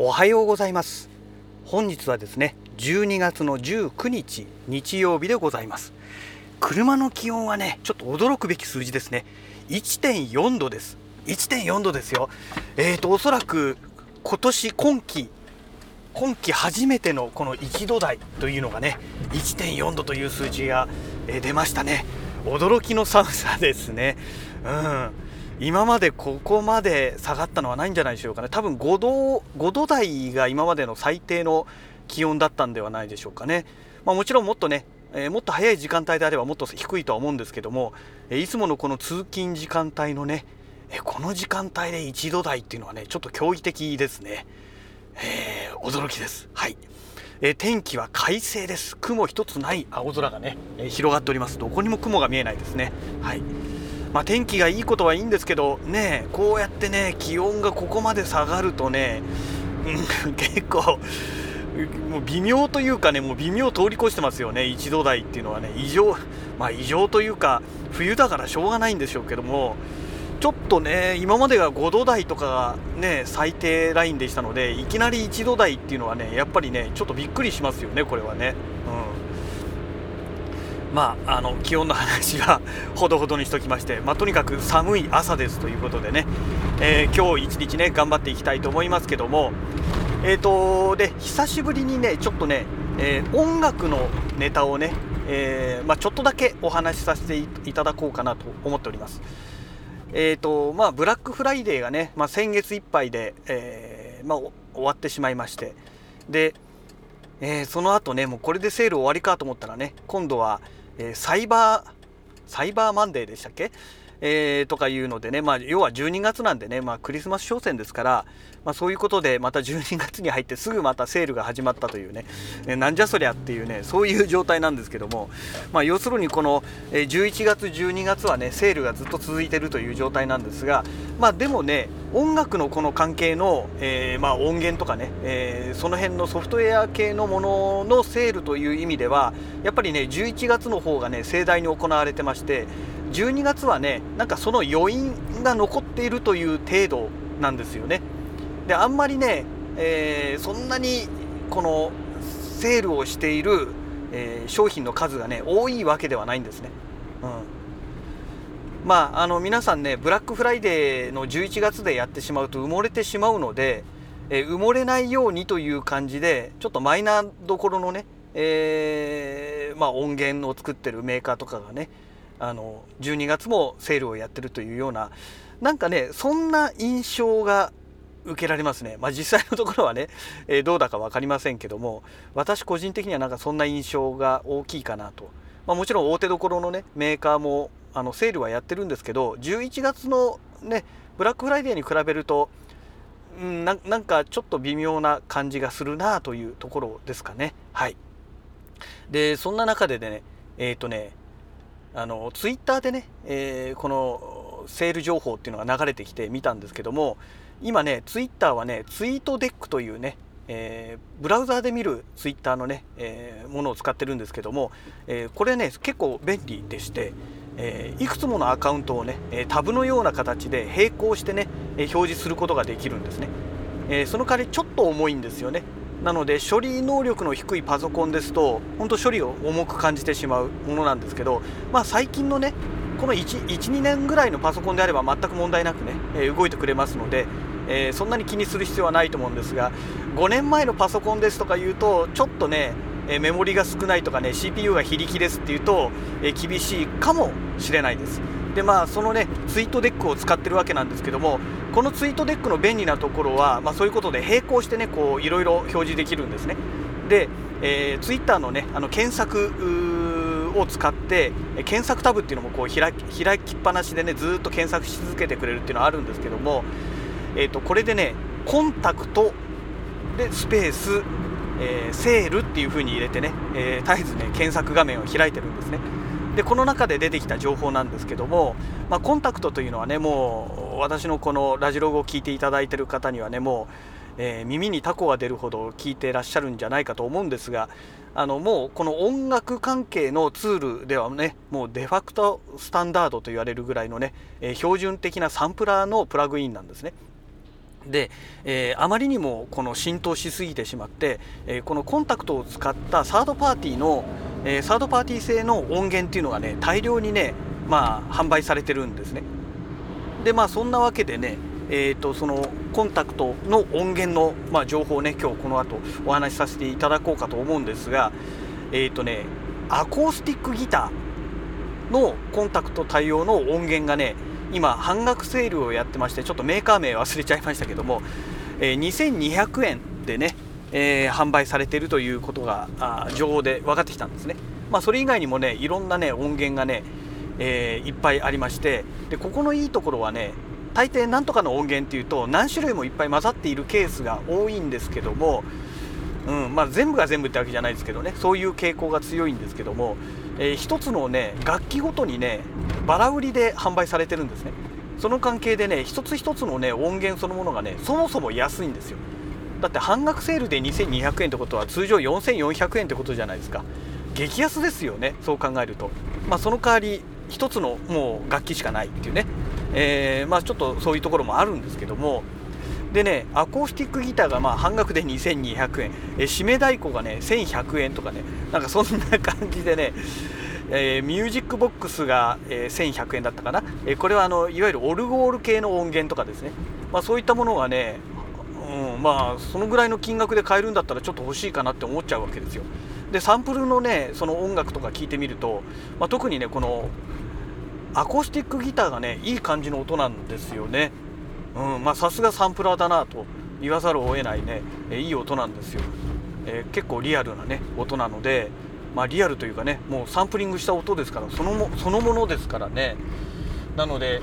おはようございます。本日はですね12月の19日日曜日でございます。車の気温はねちょっと驚くべき数字ですね。1.4度です。1.4度ですよ。えーとおそらく今年今季今季初めてのこの1度台というのがね1.4度という数字が出ましたね。驚きの寒さですね。うん。今までここまで下がったのはないんじゃないでしょうかね。多分5度 ,5 度台が今までの最低の気温だったんではないでしょうかね、まあ、もちろんもっとねえー、もっと早い時間帯であればもっと低いとは思うんですけども、えー、いつものこの通勤時間帯のね、えー、この時間帯で1度台っていうのはねちょっと驚異的ですね、え驚きです。はい、え天気は快晴です。雲一つない青空がね、え広がっております。どこにも雲が見えないですね。はい。まあ、天気がいいことはいいんですけどねこうやってね気温がここまで下がるとね、うん、結構もう微妙というかねもう微妙通り越してますよね1度台っていうのはね異常まあ異常というか冬だからしょうがないんでしょうけどもちょっとね今までが5度台とかがね最低ラインでしたのでいきなり1度台っていうのはねやっぱりねちょっとびっくりしますよねこれはね。まあ、あの気温の話は ほどほどにしときまして、まあ、とにかく寒い朝ですということでね、えー、今日一日ね頑張っていきたいと思いますけども、えーとで久しぶりにねちょっとね、えー、音楽のネタをね、えー、まあ、ちょっとだけお話しさせていただこうかなと思っております。えーとまあ、ブラックフライデーがね、まあ、先月いっぱいで、えま終わってしまいまして。で、えその後ねもうこれでセール終わりかと思ったらね今度は、えサイバーサイバーマンデーでしたっけ？えー、とかいうのでね、まあ、要は12月なんでね、まあ、クリスマス商戦ですから、まあ、そういうことでまた12月に入ってすぐまたセールが始まったというね、えなんじゃそりゃっていうね、そういう状態なんですけども、まあ、要するにこの11月、12月はね、セールがずっと続いているという状態なんですが、まあ、でもね、音楽のこの関係の、えー、まあ、音源とかね、えー、その辺のソフトウェア系のもののセールという意味では、やっぱりね、11月の方がね、盛大に行われてまして、12月はねなんかその余韻が残っているという程度なんですよね。であんまりね、えー、そんなにこのセールをしている、えー、商品の数がね多いわけではないんですね、うん、まああの皆さんねブラックフライデーの11月でやってしまうと埋もれてしまうので、えー、埋もれないようにという感じでちょっとマイナーどころのね、えー、まあ、音源を作ってるメーカーとかがねあの12月もセールをやってるというようななんかねそんな印象が受けられますね、まあ、実際のところはね、えー、どうだか分かりませんけども私個人的にはなんかそんな印象が大きいかなと、まあ、もちろん大手どころのねメーカーもあのセールはやってるんですけど11月のねブラックフライデーに比べるとんななんかちょっと微妙な感じがするなというところですかね。はい。でそんな中でねえっ、ー、とねあのツイッターでね、えー、このセール情報っていうのが流れてきて見たんですけども今ねツイッターはねツイートデックというね、えー、ブラウザーで見るツイッターのね、えー、ものを使ってるんですけども、えこれね結構便利でして、えいくつものアカウントをねタブのような形で並行してね表示することができるんですね、えその代わりちょっと重いんですよね。なので処理能力の低いパソコンですと本当処理を重く感じてしまうものなんですけど、まあ、最近のねこの12年ぐらいのパソコンであれば全く問題なくね、え、動いてくれますので、えー、そんなに気にする必要はないと思うんですが5年前のパソコンですとか言うとちょっとねメモリが少ないとかね CPU が非力ですっていうと、え、厳しいかもしれないです。でまあそのねツイートデックを使ってるわけなんですけどもこのツイートデックの便利なところは、まあ、そういうことで並行してねこういろいろ表示できるんですね。で、えー、ツイッターのねあの検索を使って検索タブっていうのもこう開き開きっぱなしでねずっと検索し続けてくれるっていうのはあるんですけども、えー、とこれでねコンタクトでスペース、えー、セールっていう風に入れてね、えー、絶えずね検索画面を開いてるんですね。でこの中で出てきた情報なんですけども、まあ、コンタクトというのはねもう私のこのラジログを聞いていただいている方にはねもう、えー、耳にタコが出るほど聞いてらっしゃるんじゃないかと思うんですがあのもうこの音楽関係のツールではねもうデファクトスタンダードと言われるぐらいのね、えー、標準的なサンプラーのプラグインなんですね。で、えー、あまりにもこの浸透しすぎてしまって、えー、このコンタクトを使ったサードパーティーの、えー、サードパーティー製の音源っていうのがね大量にねまあ販売されてるんですね。でまあそんなわけでねえーと、そのコンタクトの音源の、まあ、情報をね今日この後お話しさせていただこうかと思うんですがえっ、ー、とねアコースティックギターのコンタクト対応の音源がね今半額セールをやってましてちょっとメーカー名忘れちゃいましたけども、えー、2200円でね、えー、販売されているということがあ情報で分かってきたんですね。まあ、それ以外にもねいろんなね音源がね、えー、いっぱいありましてでここのいいところはね大抵なんとかの音源っていうと何種類もいっぱい混ざっているケースが多いんですけども、うんまあ、全部が全部ってわけじゃないですけどねそういう傾向が強いんですけども、えー、一つのね楽器ごとにねバラ売りで販売されてるんですね。その関係でね一つ一つのね音源そのものがねそもそも安いんですよ。だって半額セールで2200円ってことは通常4400円ってことじゃないですか。激安ですよねそう考えると。まあその代わり一つのもう楽器しかないっていうね、えー、まあちょっとそういうところもあるんですけどもでねアコースティックギターがまあ半額で2200円、えー、締め太鼓がね1100円とかね。なんかそんな感じでねえー、ミュージックボックスが、えー、1100円だったかな、えー、これはあのいわゆるオルゴール系の音源とかですね、まあ、そういったものがね、うん、まあそのぐらいの金額で買えるんだったらちょっと欲しいかなって思っちゃうわけですよ。でサンプルのねその音楽とか聞いてみると、まあ、特にねこのアコースティックギターがねいい感じの音なんですよね。うんまあさすがサンプラーだなと言わざるを得ないね、えいい音なんですよ、えー、結構リアルなね音なのでまあ、リアルというかねもうサンプリングした音ですからそのもそのものですからね。なので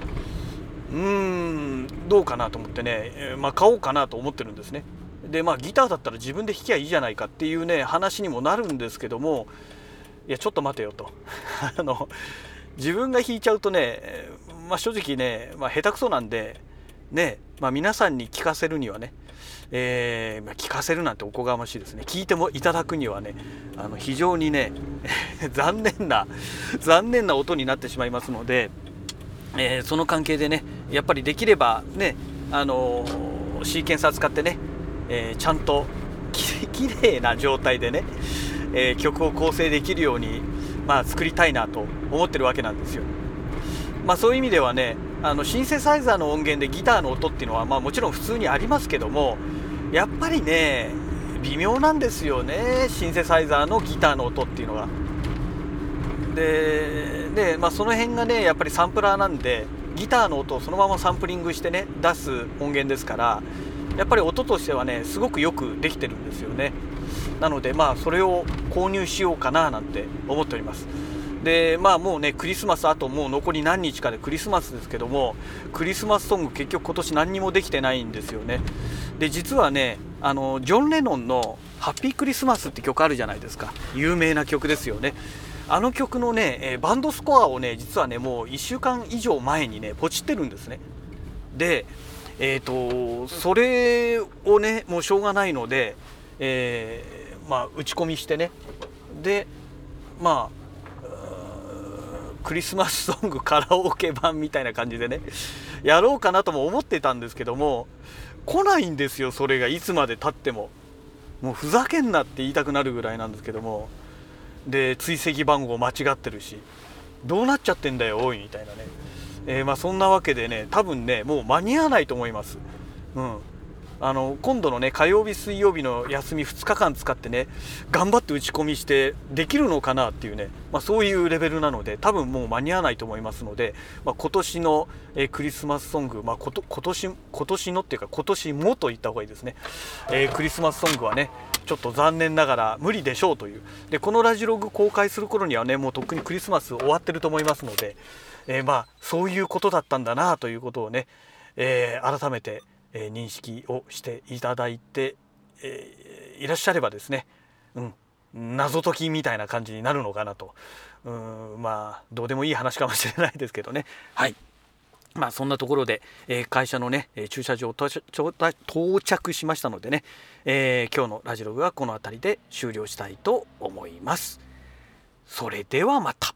うーんどうかなと思ってね、えまあ、買おうかなと思ってるんですね。でまあギターだったら自分で弾きゃいいじゃないかっていうね話にもなるんですけどもいやちょっと待てよと。あの自分が弾いちゃうとね、まあ、正直ね、まあ、下手くそなんでね、まあ、皆さんに聞かせるにはねえー、聞かせるなんておこがましいですね聞いてもいただくにはねあの非常にね 残念な残念な音になってしまいますので、えー、その関係でねやっぱりできればねあのー、シーケンサー使ってね、えー、ちゃんとき きれいな状態でね、え曲を構成できるように、まあ、作りたいなと思ってるわけなんですよ。まあ、そういう意味ではねあのシンセサイザーの音源でギターの音っていうのは、まあ、もちろん普通にありますけどもやっぱりね微妙なんですよねシンセサイザーのギターの音っていうのが。でで、まあ、その辺がねやっぱりサンプラーなんでギターの音をそのままサンプリングしてね出す音源ですからやっぱり音としてはねすごくよくできてるんですよねなのでまあそれを購入しようかななんて思っておりますでまあもうねクリスマスあともう残り何日かでクリスマスですけどもクリスマスソング結局今年何にもできてないんですよね。で実はねあのジョン・レノンの「ハッピークリスマス」って曲あるじゃないですか。有名な曲ですよね。あの曲のね、えバンドスコアをね実はねもう1週間以上前にねポチってるんですね。でえっ、ー、とそれをねもうしょうがないので、えー、まあ打ち込みしてね。でまあクリスマスソングカラオケ版みたいな感じでね。やろうかなとも思ってたんですけども来ないんですよそれが。いつまでたっても。もうふざけんなって言いたくなるぐらいなんですけども。で追跡番号間違ってるし。どうなっちゃってんだよおいみたいなね、えー、まあそんなわけでね多分ねもう間に合わないと思います。うん。あの今度のね火曜日水曜日の休み2日間使ってね頑張って打ち込みしてできるのかなっていうね、まあ、そういうレベルなので多分もう間に合わないと思いますので、まあ、今年の、えクリスマスソング、まあ、こと今年今年のっていうか今年もと言った方がいいですね、えー、クリスマスソングはねちょっと残念ながら無理でしょうという。でこのラジログ公開する頃にはねもうとっくにクリスマス終わってると思いますので、えー、まあそういうことだったんだなということをね、えー、改めてえ認識をしていただいて、えいらっしゃればですね、うん、謎解きみたいな感じになるのかなとうんまあどうでもいい話かもしれないですけどねはいまあそんなところで、えー、会社のね駐車場到着しましたのでね、えー、今日のラジログはこの辺りで終了したいと思います。それではまた。